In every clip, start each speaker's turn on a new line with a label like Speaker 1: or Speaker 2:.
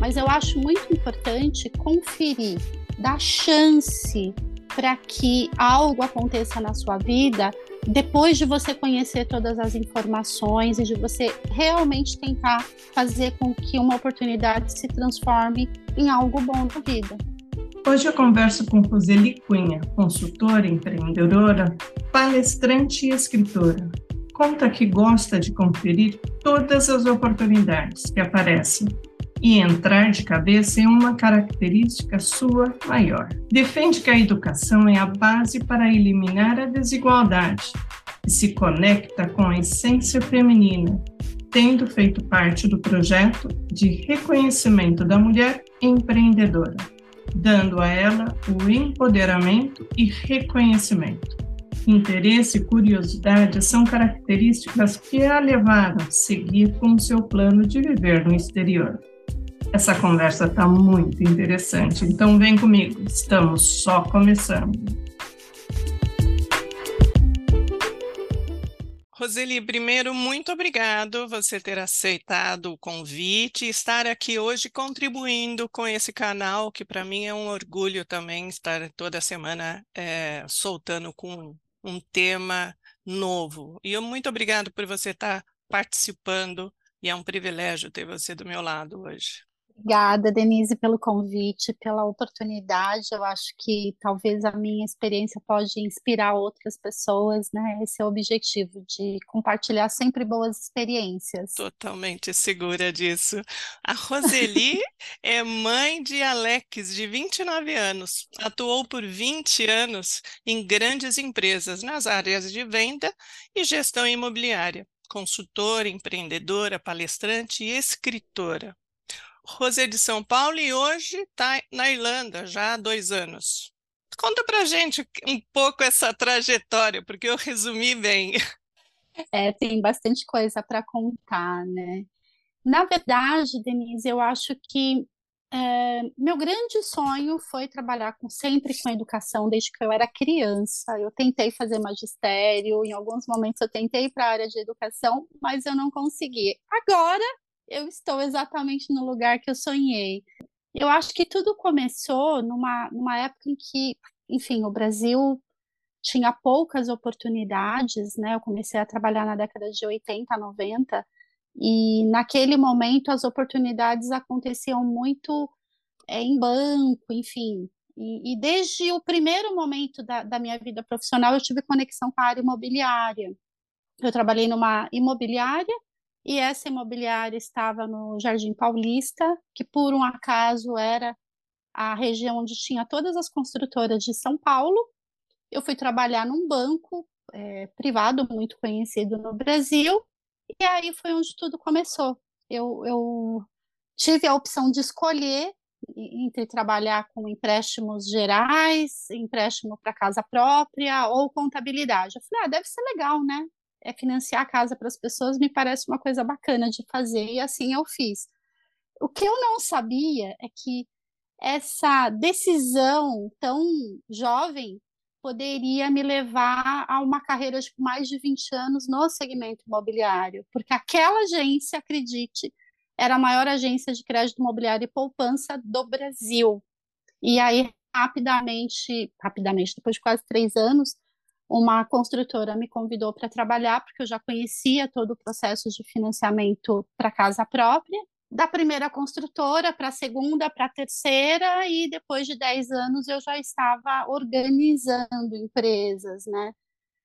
Speaker 1: mas eu acho muito importante conferir, dar chance para que algo aconteça na sua vida depois de você conhecer todas as informações e de você realmente tentar fazer com que uma oportunidade se transforme em algo bom na vida.
Speaker 2: Hoje eu converso com Roseli Cunha, consultora, empreendedora, palestrante e escritora. Conta que gosta de conferir todas as oportunidades que aparecem e entrar de cabeça em uma característica sua maior. Defende que a educação é a base para eliminar a desigualdade e se conecta com a essência feminina, tendo feito parte do projeto de reconhecimento da mulher empreendedora, dando a ela o empoderamento e reconhecimento. Interesse e curiosidade são características que a levaram a seguir com seu plano de viver no exterior. Essa conversa está muito interessante, então vem comigo, estamos só começando.
Speaker 3: Roseli, primeiro, muito obrigado você ter aceitado o convite e estar aqui hoje contribuindo com esse canal, que para mim é um orgulho também estar toda semana é, soltando com um tema novo. E eu muito obrigado por você estar participando e é um privilégio ter você do meu lado hoje.
Speaker 1: Obrigada, Denise, pelo convite, pela oportunidade. Eu acho que talvez a minha experiência pode inspirar outras pessoas, né? Esse é o objetivo, de compartilhar sempre boas experiências.
Speaker 3: Totalmente segura disso. A Roseli é mãe de Alex, de 29 anos. Atuou por 20 anos em grandes empresas nas áreas de venda e gestão imobiliária. Consultora, empreendedora, palestrante e escritora. Rosé de São Paulo e hoje está na Irlanda já há dois anos. Conta para gente um pouco essa trajetória, porque eu resumi bem.
Speaker 1: É, tem bastante coisa para contar, né? Na verdade, Denise, eu acho que é, meu grande sonho foi trabalhar com, sempre com educação desde que eu era criança. Eu tentei fazer magistério, em alguns momentos eu tentei para a área de educação, mas eu não consegui. Agora eu estou exatamente no lugar que eu sonhei. Eu acho que tudo começou numa, numa época em que, enfim, o Brasil tinha poucas oportunidades, né? Eu comecei a trabalhar na década de 80, 90, e naquele momento as oportunidades aconteciam muito é, em banco, enfim. E, e, desde o primeiro momento da, da minha vida profissional eu tive conexão com a área imobiliária. Eu trabalhei numa imobiliária e essa imobiliária estava no Jardim Paulista, que por um acaso era a região onde tinha todas as construtoras de São Paulo. Eu fui trabalhar num banco é, privado muito conhecido no Brasil, e aí foi onde tudo começou. Eu, eu tive a opção de escolher entre trabalhar com empréstimos gerais, empréstimo para casa própria ou contabilidade. Eu falei, ah, deve ser legal, né? É financiar a casa para as pessoas me parece uma coisa bacana de fazer, e assim eu fiz. O que eu não sabia é que essa decisão tão jovem poderia me levar a uma carreira de mais de 20 anos no segmento imobiliário, porque aquela agência, acredite, era a maior agência de crédito imobiliário e poupança do Brasil. E aí, rapidamente, rapidamente, depois de quase três anos, uma construtora me convidou para trabalhar, porque eu já conhecia todo o processo de financiamento para casa própria. Da primeira construtora para a segunda, para a terceira, e depois de 10 anos eu já estava organizando empresas, né?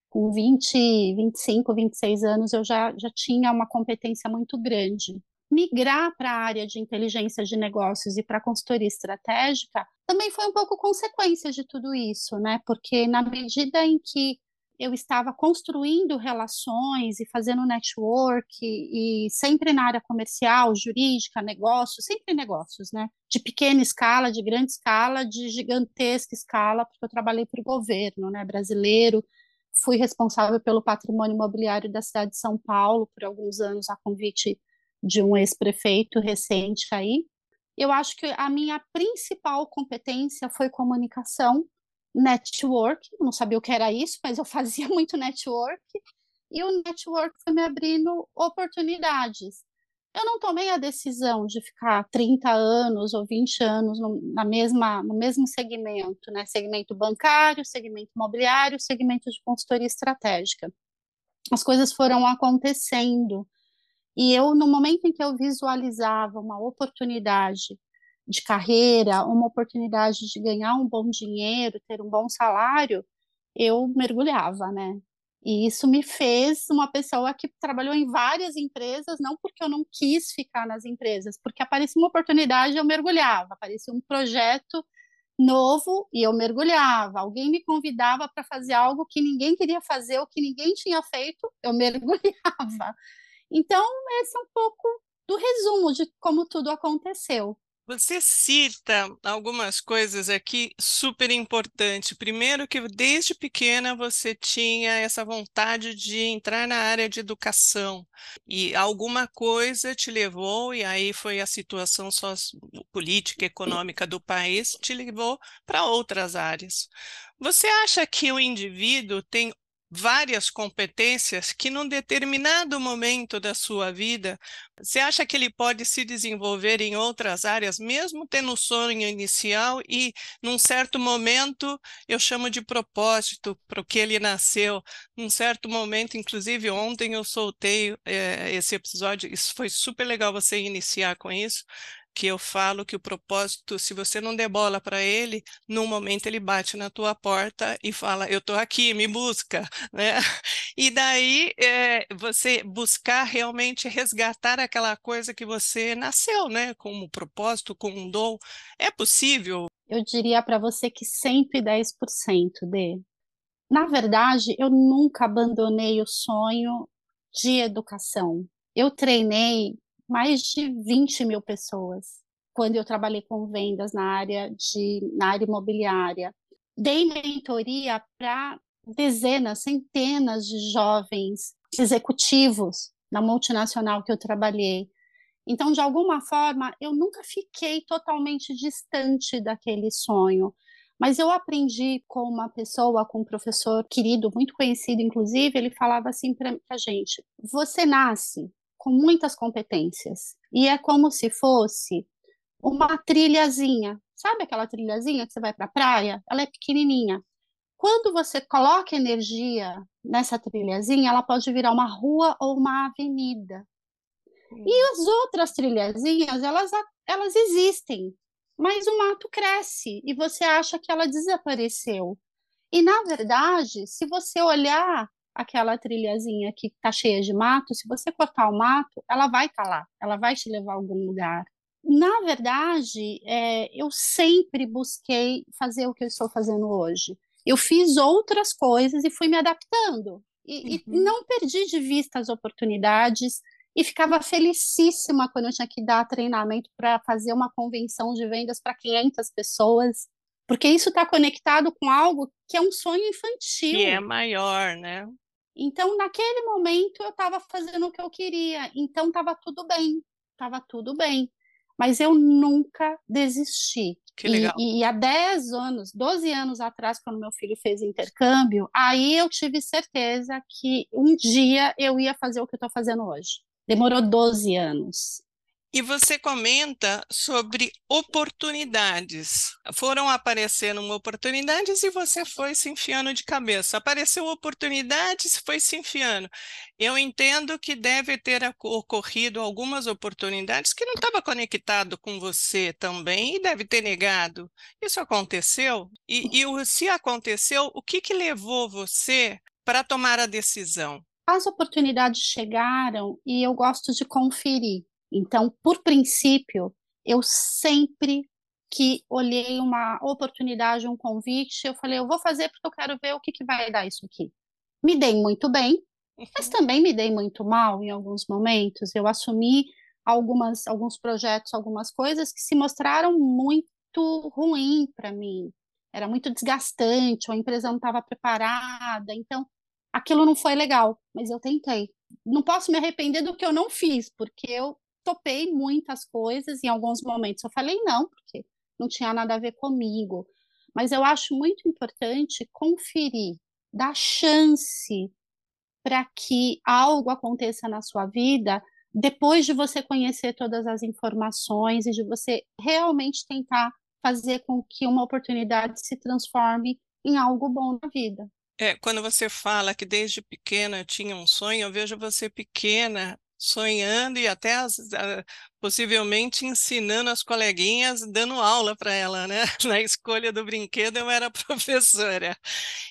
Speaker 1: Com 20, 25, 26 anos eu já, já tinha uma competência muito grande. Migrar para a área de inteligência de negócios e para consultoria estratégica também foi um pouco consequência de tudo isso, né? Porque na medida em que eu estava construindo relações e fazendo network e, sempre na área comercial, jurídica, negócios, sempre negócios, né? De pequena escala, de grande escala, de gigantesca escala, porque eu trabalhei para o governo, né, brasileiro. Fui responsável pelo patrimônio imobiliário da cidade de São Paulo por alguns anos a convite de um ex-prefeito recente aí eu acho que a minha principal competência foi comunicação, network, não sabia o que era isso, mas eu fazia muito network, e o network foi me abrindo oportunidades. eu não tomei a decisão de ficar 30 anos ou 20 anos no, na mesma, no mesmo segmento, né? Segmento bancário, segmento imobiliário, segmento de consultoria estratégica. As coisas foram acontecendo. E eu, no momento em que eu visualizava uma oportunidade de carreira, uma oportunidade de ganhar um bom dinheiro, ter um bom salário, eu mergulhava, né? E isso me fez uma pessoa que trabalhou em várias empresas, não porque eu não quis ficar nas empresas, porque aparecia uma oportunidade, eu mergulhava, aparecia um projeto novo e eu mergulhava. Alguém me convidava para fazer algo que ninguém queria fazer, ou que ninguém tinha feito, eu mergulhava. Então, esse é um pouco do resumo de como tudo aconteceu.
Speaker 3: Você cita algumas coisas aqui super importantes. Primeiro, que desde pequena você tinha essa vontade de entrar na área de educação e alguma coisa te levou, e aí foi a situação política, econômica do país, te levou para outras áreas. Você acha que o indivíduo tem várias competências que num determinado momento da sua vida, você acha que ele pode se desenvolver em outras áreas, mesmo tendo o sonho inicial e num certo momento, eu chamo de propósito para o que ele nasceu, num certo momento, inclusive ontem eu soltei é, esse episódio, isso foi super legal você iniciar com isso, que eu falo que o propósito, se você não der bola para ele, num momento ele bate na tua porta e fala, eu estou aqui, me busca, né? E daí é, você buscar realmente resgatar aquela coisa que você nasceu, né? Como propósito, com um dom, é possível?
Speaker 1: Eu diria para você que 110% de. Na verdade, eu nunca abandonei o sonho de educação. Eu treinei mais de 20 mil pessoas quando eu trabalhei com vendas na área de na área imobiliária. Dei mentoria para dezenas, centenas de jovens executivos na multinacional que eu trabalhei. Então, de alguma forma, eu nunca fiquei totalmente distante daquele sonho. Mas eu aprendi com uma pessoa, com um professor querido, muito conhecido, inclusive, ele falava assim para a gente: você nasce com muitas competências. E é como se fosse uma trilhazinha. Sabe aquela trilhazinha que você vai para a praia? Ela é pequenininha. Quando você coloca energia nessa trilhazinha, ela pode virar uma rua ou uma avenida. E as outras trilhazinhas, elas, elas existem, mas o mato cresce e você acha que ela desapareceu. E, na verdade, se você olhar aquela trilhazinha que está cheia de mato, se você cortar o mato, ela vai estar tá lá, ela vai te levar a algum lugar. Na verdade, é, eu sempre busquei fazer o que eu estou fazendo hoje. Eu fiz outras coisas e fui me adaptando. E, uhum. e não perdi de vista as oportunidades e ficava felicíssima quando eu tinha que dar treinamento para fazer uma convenção de vendas para 500 pessoas, porque isso está conectado com algo que é um sonho infantil.
Speaker 3: Que é maior, né?
Speaker 1: Então, naquele momento, eu estava fazendo o que eu queria, então estava tudo bem, estava tudo bem. Mas eu nunca desisti.
Speaker 3: Que legal.
Speaker 1: E, e, há 10 anos, 12 anos atrás, quando meu filho fez intercâmbio, aí eu tive certeza que um dia eu ia fazer o que eu estou fazendo hoje. Demorou 12 anos.
Speaker 3: E você comenta sobre oportunidades. Foram aparecendo oportunidades e você foi se enfiando de cabeça. Apareceu oportunidades, foi se enfiando. Eu entendo que deve ter ocorrido algumas oportunidades que não estava conectado com você também e deve ter negado. Isso aconteceu? E, e se aconteceu, o que, que levou você para tomar a decisão?
Speaker 1: As oportunidades chegaram e eu gosto de conferir. Então, por princípio, eu sempre que olhei uma oportunidade, um convite, eu falei, eu vou fazer porque eu quero ver o que, que vai dar isso aqui. Me dei muito bem, mas uhum. também me dei muito mal em alguns momentos. Eu assumi algumas, alguns projetos, algumas coisas que se mostraram muito ruim para mim. Era muito desgastante, a empresa não estava preparada, então aquilo não foi legal, mas eu tentei. Não posso me arrepender do que eu não fiz, porque eu topei muitas coisas em alguns momentos. Eu falei não, porque não tinha nada a ver comigo. Mas eu acho muito importante conferir, dar chance para que algo aconteça na sua vida depois de você conhecer todas as informações e de você realmente tentar fazer com que uma oportunidade se transforme em algo bom na vida.
Speaker 3: É, quando você fala que desde pequena tinha um sonho, eu vejo você pequena sonhando e até as, possivelmente ensinando as coleguinhas, dando aula para ela, né? Na escolha do brinquedo eu era professora.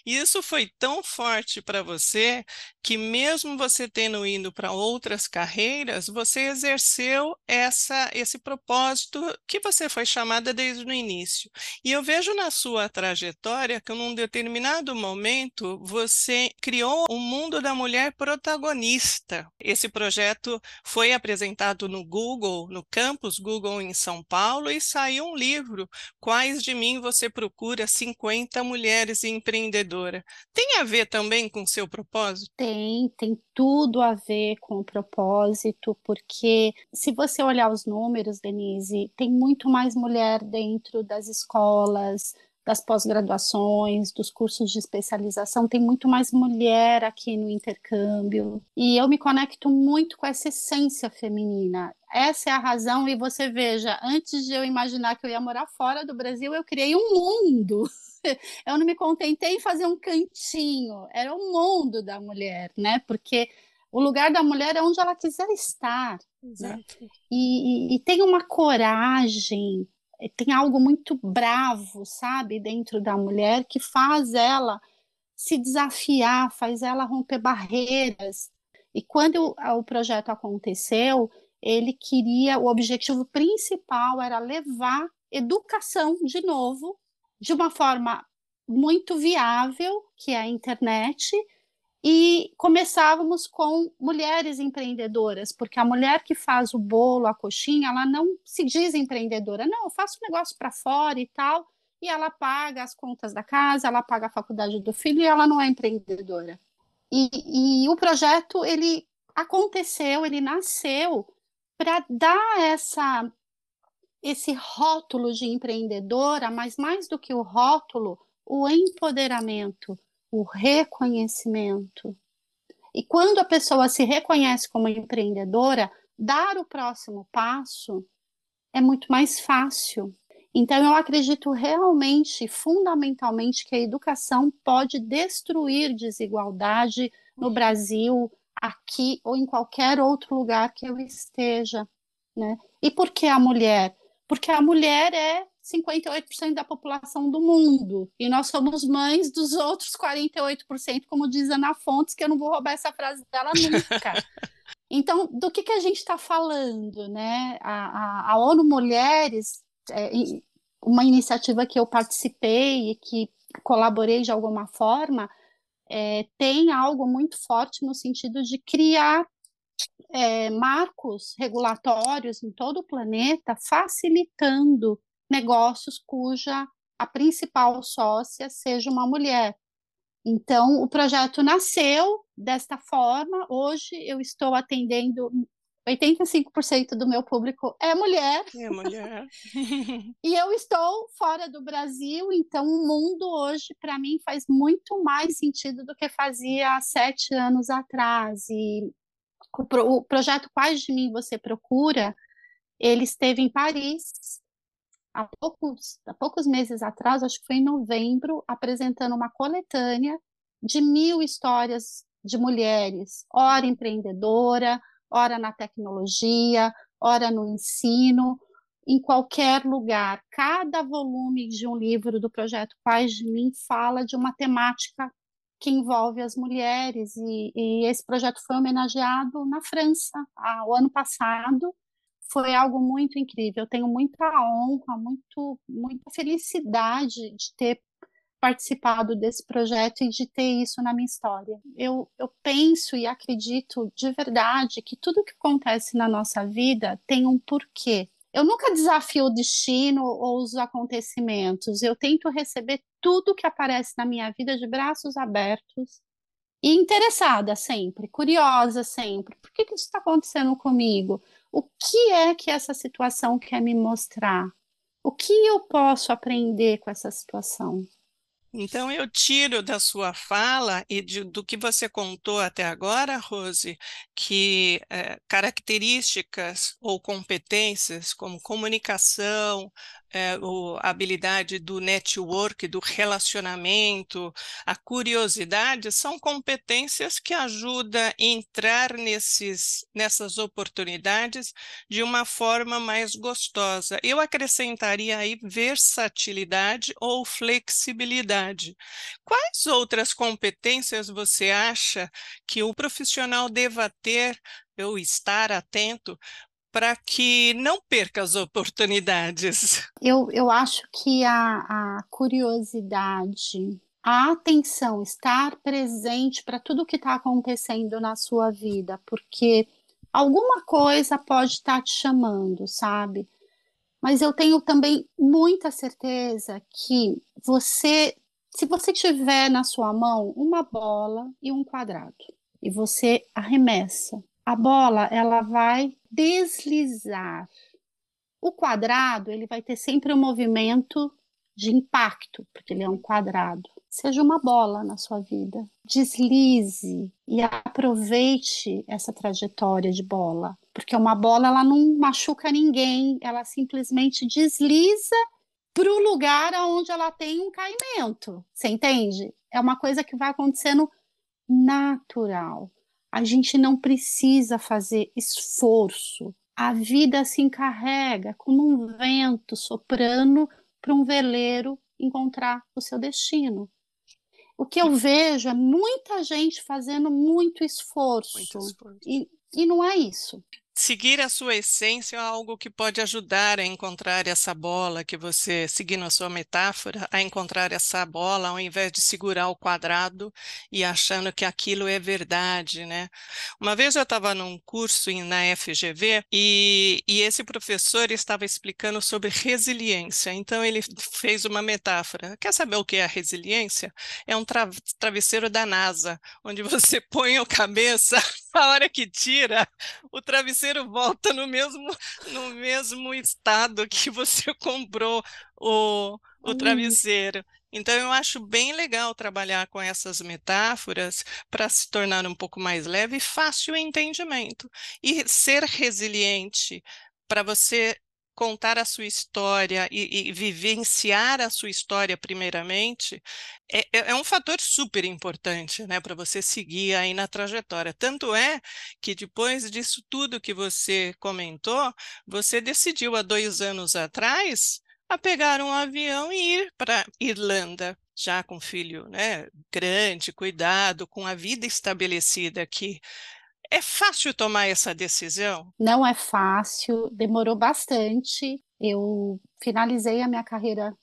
Speaker 3: E isso foi tão forte para você que mesmo você tendo ido para outras carreiras, você exerceu essa esse propósito que você foi chamada desde o início. E eu vejo na sua trajetória que num determinado momento você criou o mundo da mulher protagonista. Esse projeto foi apresentado no Google no campus Google em São Paulo e saiu um livro, Quais de mim você procura 50 mulheres empreendedoras. Tem a ver também com o seu propósito?
Speaker 1: Tem, tem tudo a ver com o propósito, porque se você olhar os números, Denise, tem muito mais mulher dentro das escolas, das pós-graduações, dos cursos de especialização, tem muito mais mulher aqui no intercâmbio. E eu me conecto muito com essa essência feminina. Essa é a razão, e você veja, antes de eu imaginar que eu ia morar fora do Brasil, eu criei um mundo. Eu não me contentei em fazer um cantinho, era o mundo da mulher, né? Porque o lugar da mulher é onde ela quiser estar. Né? E, e, e tem uma coragem, tem algo muito bravo, sabe, dentro da mulher que faz ela se desafiar, faz ela romper barreiras. E quando o, o projeto aconteceu, ele queria, o objetivo principal era levar educação de novo, de uma forma muito viável, que é a internet, e começávamos com mulheres empreendedoras, porque a mulher que faz o bolo, a coxinha, ela não se diz empreendedora, não, eu faço um negócio para fora e tal, e ela paga as contas da casa, ela paga a faculdade do filho e ela não é empreendedora. E, e o projeto, ele aconteceu, ele nasceu para dar essa esse rótulo de empreendedora, mas mais do que o rótulo, o empoderamento, o reconhecimento. E quando a pessoa se reconhece como empreendedora, dar o próximo passo é muito mais fácil. Então, eu acredito realmente, fundamentalmente, que a educação pode destruir desigualdade no Brasil, aqui ou em qualquer outro lugar que eu esteja. Né? E por que a mulher? Porque a mulher é 58% da população do mundo. E nós somos mães dos outros 48%, como diz Ana Fontes, que eu não vou roubar essa frase dela nunca. Então, do que, que a gente está falando? Né? A, a, a ONU Mulheres, é, uma iniciativa que eu participei e que colaborei de alguma forma, é, tem algo muito forte no sentido de criar é, marcos regulatórios em todo o planeta, facilitando negócios cuja a principal sócia seja uma mulher. Então, o projeto nasceu desta forma. Hoje eu estou atendendo 85% do meu público é mulher.
Speaker 3: É mulher.
Speaker 1: e eu estou fora do Brasil, então o mundo hoje, para mim, faz muito mais sentido do que fazia há sete anos atrás. E o, pro, o projeto Quais de Mim Você Procura, ele esteve em Paris há poucos, há poucos meses atrás, acho que foi em novembro, apresentando uma coletânea de mil histórias de mulheres, ora empreendedora, ora na tecnologia, ora no ensino, em qualquer lugar. Cada volume de um livro do projeto Pais de Mim fala de uma temática que envolve as mulheres, e, e esse projeto foi homenageado na França, o ano passado, foi algo muito incrível. Eu tenho muita honra, muito, muita felicidade de ter participado desse projeto e de ter isso na minha história. Eu, eu penso e acredito de verdade que tudo que acontece na nossa vida tem um porquê. Eu nunca desafio o destino ou os acontecimentos. Eu tento receber tudo que aparece na minha vida de braços abertos e interessada sempre, curiosa sempre. Por que, que isso está acontecendo comigo? O que é que essa situação quer me mostrar? O que eu posso aprender com essa situação?
Speaker 3: Então, eu tiro da sua fala e de, do que você contou até agora, Rose, que é, características ou competências como comunicação, é, o, a habilidade do network, do relacionamento, a curiosidade, são competências que ajudam a entrar nesses, nessas oportunidades de uma forma mais gostosa. Eu acrescentaria aí versatilidade ou flexibilidade. Quais outras competências você acha que o profissional deva ter ou estar atento para que não perca as oportunidades?
Speaker 1: Eu, eu acho que a, a curiosidade, a atenção, estar presente para tudo que está acontecendo na sua vida, porque alguma coisa pode estar tá te chamando, sabe? Mas eu tenho também muita certeza que você, se você tiver na sua mão uma bola e um quadrado, e você arremessa, a bola ela vai deslizar. O quadrado ele vai ter sempre um movimento de impacto, porque ele é um quadrado. Seja uma bola na sua vida. Deslize e aproveite essa trajetória de bola, porque uma bola ela não machuca ninguém, ela simplesmente desliza para o lugar onde ela tem um caimento. Você entende? É uma coisa que vai acontecendo natural. A gente não precisa fazer esforço. A vida se encarrega como um vento soprando para um veleiro encontrar o seu destino. O que eu vejo é muita gente fazendo muito esforço. Muito esforço. E, e não é isso.
Speaker 3: Seguir a sua essência é algo que pode ajudar a encontrar essa bola que você, seguindo a sua metáfora, a encontrar essa bola ao invés de segurar o quadrado e achando que aquilo é verdade, né? Uma vez eu estava num curso na FGV e, e esse professor estava explicando sobre resiliência. Então ele fez uma metáfora. Quer saber o que é a resiliência? É um tra travesseiro da NASA, onde você põe a cabeça, a hora que tira, o travesseiro volta no mesmo, no mesmo estado que você comprou o, o travesseiro. Então, eu acho bem legal trabalhar com essas metáforas para se tornar um pouco mais leve e fácil o entendimento. E ser resiliente para você contar a sua história e, e, vivenciar a sua história primeiramente é, é, é um fator super importante, né, para você seguir aí na trajetória. Tanto é que depois disso tudo que você comentou, você decidiu há dois anos atrás a pegar um avião e ir para Irlanda já com filho, né, grande, cuidado, com a vida estabelecida aqui. É fácil tomar essa decisão?
Speaker 1: Não é fácil, demorou bastante. Eu finalizei a minha carreira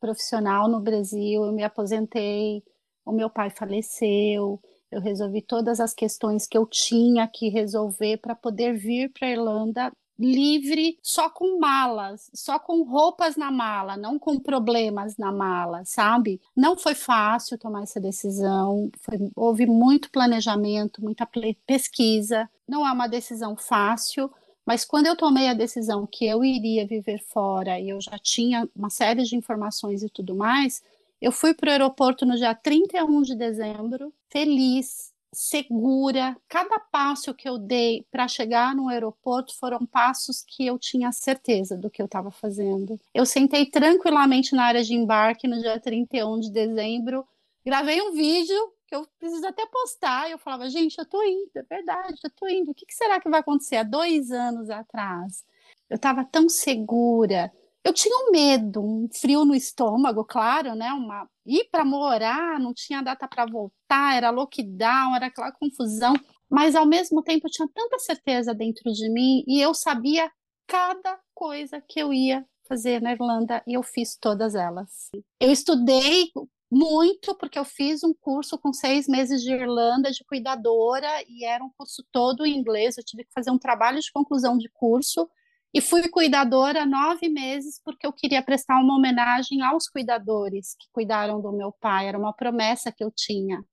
Speaker 1: profissional no Brasil, eu me aposentei, o meu pai faleceu, eu resolvi todas as questões que eu tinha que resolver para poder vir para a Irlanda livre só com malas, só com roupas na mala, não com problemas na mala, sabe? Não foi fácil tomar essa decisão, foi, houve muito planejamento, muita pesquisa, não é uma decisão fácil, mas quando eu tomei a decisão que eu iria viver fora e eu já tinha uma série de informações e tudo mais, eu fui para o aeroporto no dia 31 de dezembro, feliz, segura. Cada passo que eu dei para chegar no aeroporto foram passos que eu tinha certeza do que eu estava fazendo. Eu sentei tranquilamente na área de embarque no dia 31 de dezembro, gravei um vídeo que eu preciso até postar. Eu falava, gente, eu tô indo, é verdade, eu tô indo. O que, que será que vai acontecer? Há dois anos atrás, eu estava tão segura eu tinha um medo, um frio no estômago, claro, né? Uma ir para morar, não tinha data para voltar, era lockdown, era aquela confusão, mas ao mesmo tempo eu tinha tanta certeza dentro de mim e eu sabia cada coisa que eu ia fazer na Irlanda e eu fiz todas elas. Eu estudei muito porque eu fiz um curso com seis meses de Irlanda de cuidadora e era um curso todo em inglês. Eu tive que fazer um trabalho de conclusão de curso e fui cuidadora nove meses porque eu queria prestar uma homenagem aos cuidadores que cuidaram do meu pai, era uma promessa que eu tinha.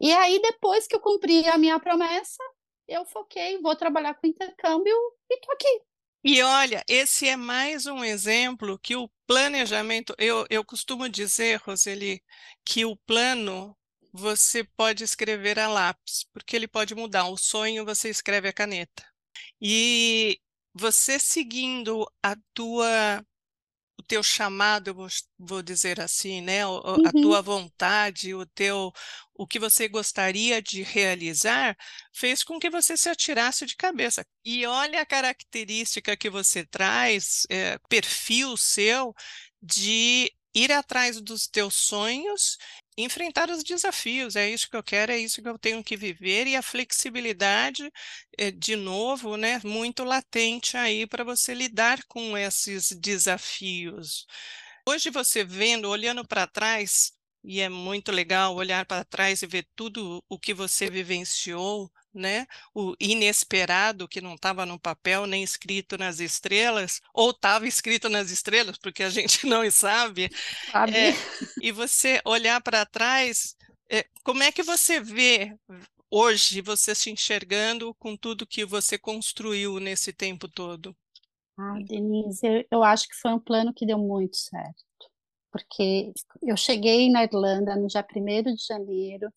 Speaker 1: E aí, depois que eu cumpri a minha promessa, eu foquei, vou trabalhar com intercâmbio e tô aqui.
Speaker 3: E olha, esse é mais um exemplo que o planejamento, eu, eu costumo dizer, Roseli, que o plano você pode escrever a lápis, porque ele pode mudar. O sonho você escreve a caneta. E você seguindo a tua o teu chamado, eu vou, vou dizer assim, né? A
Speaker 1: Uhum.
Speaker 3: tua vontade, o teu, o que você gostaria de realizar, fez com que você se atirasse de cabeça. E olha a característica que você traz, é, perfil seu, de ir atrás dos teus sonhos enfrentar os desafios, é isso que eu quero, é isso que eu tenho que viver, e a flexibilidade, é, de novo, né, muito latente aí para você lidar com esses desafios. Hoje você vendo, olhando para trás, e é muito legal olhar para trás e ver tudo o que você vivenciou, né? O inesperado que não estava no papel nem escrito nas estrelas, ou estava escrito nas estrelas, porque a gente não sabe.
Speaker 1: Sabe?
Speaker 3: É, e você olhar para trás, é, como é que você vê hoje você se enxergando com tudo que você construiu nesse tempo todo?
Speaker 1: Ah, Denise, eu, eu acho que foi um plano que deu muito certo, porque eu cheguei na Irlanda no dia 1 de janeiro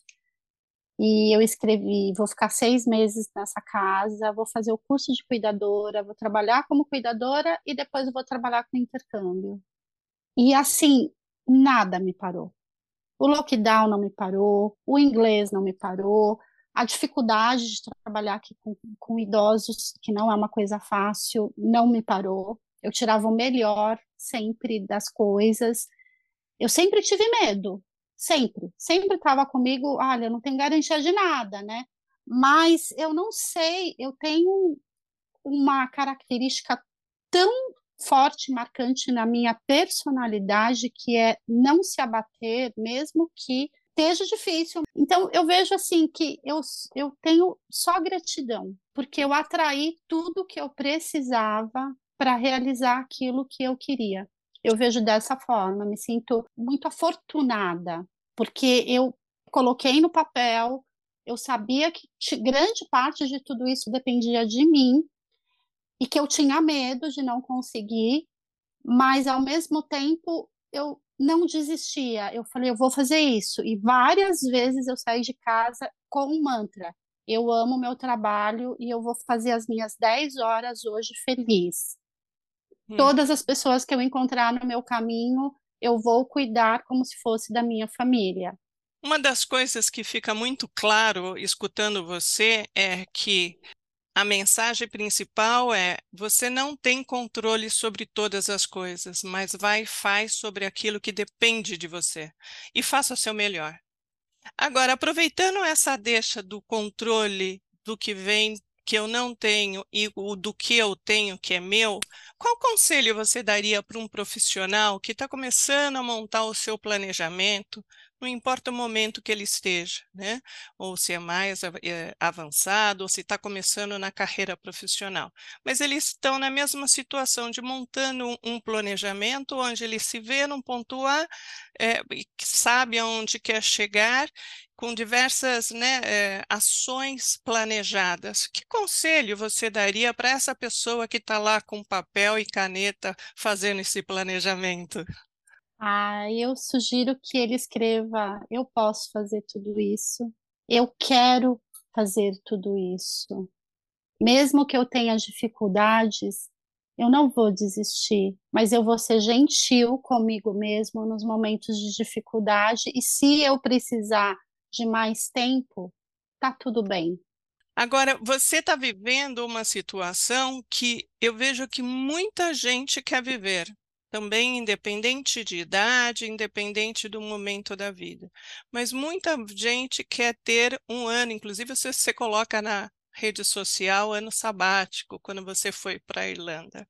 Speaker 1: e eu escrevi: vou ficar seis meses nessa casa, vou fazer o curso de cuidadora, vou trabalhar como cuidadora e depois vou trabalhar com intercâmbio. E assim, nada me parou. O lockdown não me parou, o inglês não me parou, a dificuldade de trabalhar aqui com, com idosos, que não é uma coisa fácil, não me parou. Eu tirava o melhor sempre das coisas. Eu sempre tive medo, sempre. Sempre estava comigo, olha, eu não tenho garantia de nada, né? Mas eu não sei, eu tenho uma característica tão forte, marcante na minha personalidade, que é não se abater, mesmo que esteja difícil. Então, eu vejo assim que eu, eu tenho só gratidão, porque eu atraí tudo que eu precisava para realizar aquilo que eu queria. Eu vejo dessa forma, me sinto muito afortunada, porque eu coloquei no papel, eu sabia que grande parte de tudo isso dependia de mim, e que eu tinha medo de não conseguir, mas ao mesmo tempo eu não desistia. Eu falei, eu vou fazer isso. E várias vezes eu saí de casa com um mantra: eu amo meu trabalho e eu vou fazer as minhas 10 horas hoje feliz. Hum. Todas as pessoas que eu encontrar no meu caminho, eu vou cuidar como se fosse da minha família.
Speaker 3: Uma das coisas que fica muito claro escutando você é que a mensagem principal é: você não tem controle sobre todas as coisas, mas vai e faz sobre aquilo que depende de você e faça o seu melhor. Agora, aproveitando essa deixa do controle do que vem que eu não tenho e o do que eu tenho que é meu, qual conselho você daria para um profissional que está começando a montar o seu planejamento, não importa o momento que ele esteja, né? Ou se é mais é, avançado, ou se está começando na carreira profissional. Mas eles estão na mesma situação de montando um planejamento onde ele se vê num ponto A, é, sabe aonde quer chegar, com diversas né, é, ações planejadas. Que conselho você daria para essa pessoa que está lá com papel e caneta fazendo esse planejamento?
Speaker 1: Ah, eu sugiro que ele escreva: eu posso fazer tudo isso, eu quero fazer tudo isso. Mesmo que eu tenha dificuldades, eu não vou desistir, mas eu vou ser gentil comigo mesmo nos momentos de dificuldade e se eu precisar de mais tempo, tá tudo bem.
Speaker 3: Agora, você está vivendo uma situação que eu vejo que muita gente quer viver, também independente de idade, independente do momento da vida. Mas muita gente quer ter um ano, inclusive você, você coloca na rede social ano sabático, quando você foi para a Irlanda.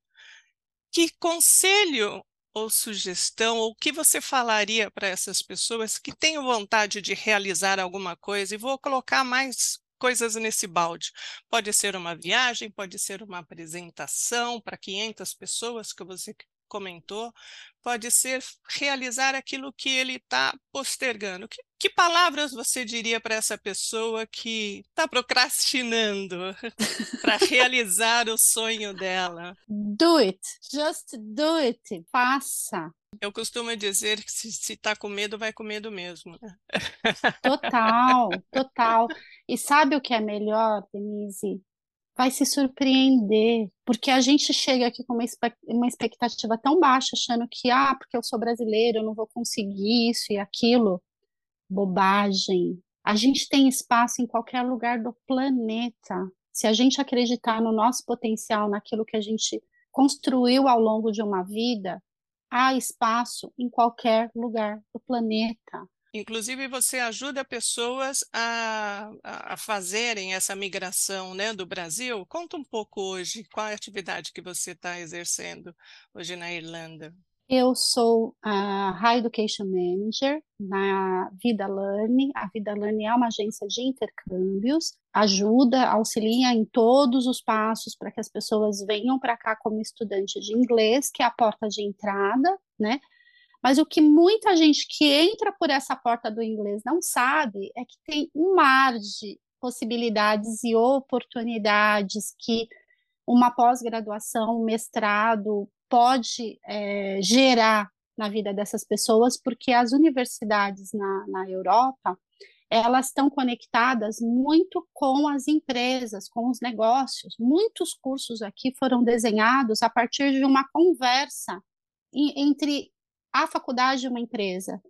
Speaker 3: Que conselho ou sugestão, ou o que você falaria para essas pessoas que têm vontade de realizar alguma coisa, e vou colocar mais coisas nesse balde. Pode ser uma viagem, pode ser uma apresentação para 500 pessoas que você comentou, pode ser realizar aquilo que ele está postergando. Que, que, palavras você diria para essa pessoa que está procrastinando para realizar o sonho dela?
Speaker 1: Do it, just do it, faça.
Speaker 3: Eu costumo dizer que se está com medo, vai com medo mesmo.
Speaker 1: Total, total. E sabe o que é melhor, Denise? Vai se surpreender, porque a gente chega aqui com uma, expectativa tão baixa, achando que, ah, porque eu sou brasileiro, eu não vou conseguir isso e aquilo. Bobagem. A gente tem espaço em qualquer lugar do planeta. Se a gente acreditar no nosso potencial, naquilo que a gente construiu ao longo de uma vida, há espaço em qualquer lugar do planeta.
Speaker 3: Inclusive, você ajuda pessoas a, a fazerem essa migração né, do Brasil. Conta um pouco hoje, qual é a atividade que você está exercendo hoje na Irlanda?
Speaker 1: Eu sou a High Education Manager na Vida Learning. A Vida Learning é uma agência de intercâmbios, ajuda, auxilia em todos os passos para que as pessoas venham para cá como estudante de inglês, que é a porta de entrada, né? Mas o que muita gente que entra por essa porta do inglês não sabe é que tem um mar de possibilidades e oportunidades que uma pós-graduação, um mestrado pode é, gerar na vida dessas pessoas, porque as universidades na, na Europa elas estão conectadas muito com as empresas, com os negócios. Muitos cursos aqui foram desenhados a partir de uma conversa entre a faculdade de uma empresa.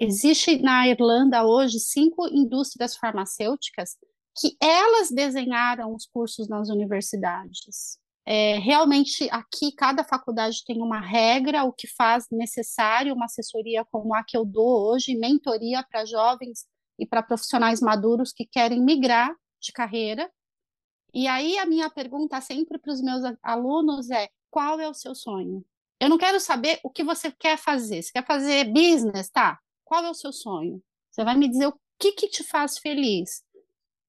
Speaker 1: Existe na Irlanda hoje cinco indústrias farmacêuticas que elas desenharam os cursos nas universidades. É, realmente, aqui, cada faculdade tem uma regra, o que faz necessário uma assessoria como a que eu dou hoje, mentoria para jovens e para profissionais maduros que querem migrar de carreira. E aí, a minha pergunta sempre para os meus alunos é: qual é o seu sonho? Eu não quero saber o que você quer fazer. Você quer fazer business, tá? Qual é o seu sonho? Você vai me dizer o que, que te faz feliz.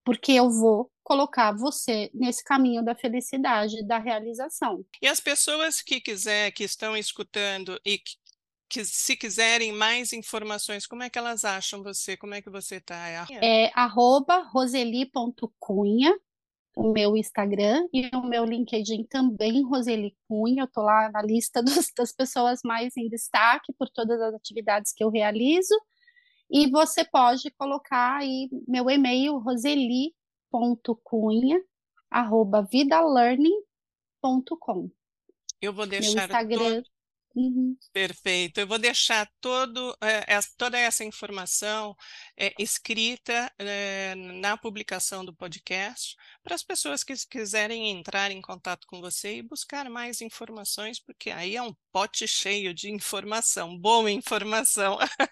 Speaker 1: Porque eu vou colocar você nesse caminho da felicidade, da realização.
Speaker 3: E as pessoas que quiser, que estão escutando e que, que se quiserem mais informações, como é que elas acham você? Como é que você está?
Speaker 1: É, é arroba roseli.cunha, o meu Instagram e o meu LinkedIn também, Roseli Cunha. Eu estou lá na lista dos, das pessoas mais em destaque por todas as atividades que eu realizo. E você pode colocar aí meu e-mail, roseli.cunha.vidalearning.com.
Speaker 3: Eu vou deixar meu Instagram. Todo Uhum. Perfeito. Eu vou deixar todo, é, toda essa informação é, escrita é, na publicação do podcast para as pessoas que quiserem entrar em contato com você e buscar mais informações, porque aí é um pote cheio de informação, boa informação.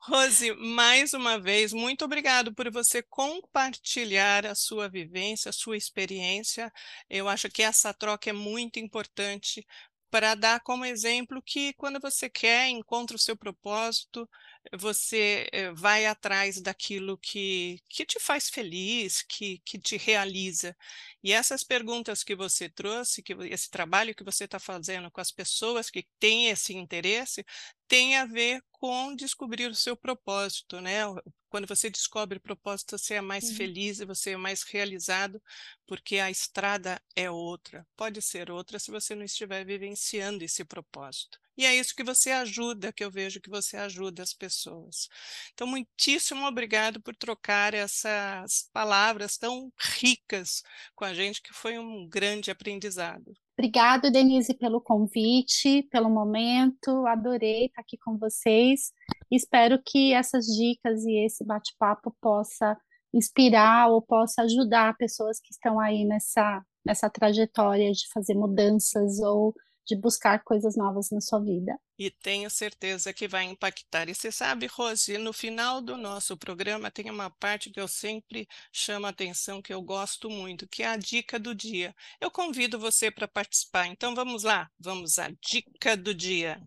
Speaker 3: Rose, mais uma vez, muito obrigado por você compartilhar a sua vivência, a sua experiência. Eu acho que essa troca é muito importante para dar como exemplo que quando você quer, encontra o seu propósito, você eh, vai atrás daquilo que, que te faz feliz, que, que te realiza. E essas perguntas que você trouxe, que esse trabalho que você está fazendo com as pessoas que têm esse interesse, tem a ver com descobrir o seu propósito, né? Quando você descobre o propósito, você é mais uhum. feliz e você é mais realizado, porque a estrada é outra. Pode ser outra se você não estiver vivenciando esse propósito. E é isso que você ajuda, que eu vejo que você ajuda as pessoas. Então, muitíssimo obrigado por trocar essas palavras tão ricas com a gente, que foi um grande aprendizado.
Speaker 1: Obrigado, Denise, pelo convite, pelo momento. Adorei estar aqui com vocês. Espero que essas dicas e esse bate-papo possa inspirar ou possa ajudar pessoas que estão aí nessa, nessa trajetória de fazer mudanças ou de buscar coisas novas na sua vida.
Speaker 3: E tenho certeza que vai impactar. E você sabe, Rose, no final do nosso programa tem uma parte que eu sempre chamo a atenção, que eu gosto muito, que é a dica do dia. Eu convido você para participar. Então vamos lá, vamos à dica do dia.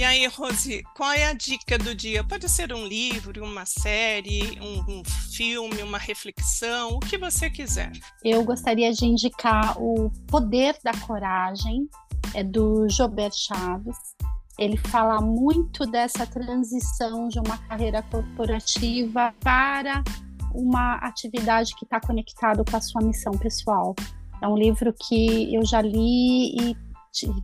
Speaker 3: E aí, Rose, qual é a dica do dia? Pode ser um livro, uma série, um, um filme, uma reflexão, o que você quiser.
Speaker 1: Eu gostaria de indicar o Poder da Coragem, é do Jobert Chaves. Ele fala muito dessa transição de uma carreira corporativa para uma atividade que está conectada com a sua missão pessoal. É um livro que eu já li e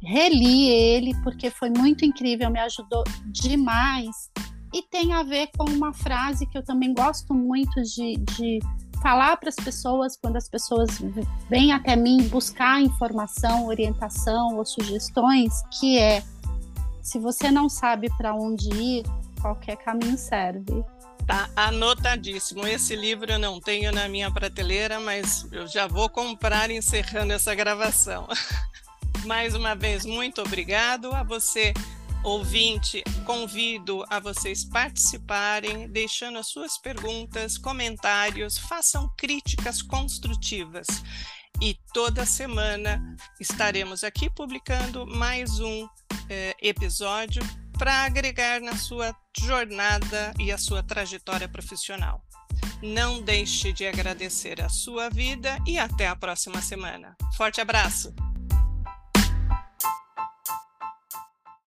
Speaker 1: reli ele porque foi muito incrível, me ajudou demais. E tem a ver com uma frase que eu também gosto muito de, de falar para as pessoas quando as pessoas vêm até mim buscar informação, orientação ou sugestões, que é se você não sabe para onde ir, qualquer caminho serve.
Speaker 3: Tá anotadíssimo. Esse livro eu não tenho na minha prateleira, mas eu já vou comprar encerrando essa gravação. Mais uma vez, muito obrigado a você, ouvinte. Convido a vocês participarem, deixando as suas perguntas, comentários, façam críticas construtivas. E toda semana estaremos aqui publicando mais um eh, episódio para agregar na sua jornada e a sua trajetória profissional. Não deixe de agradecer a sua vida e até a próxima semana. Forte abraço!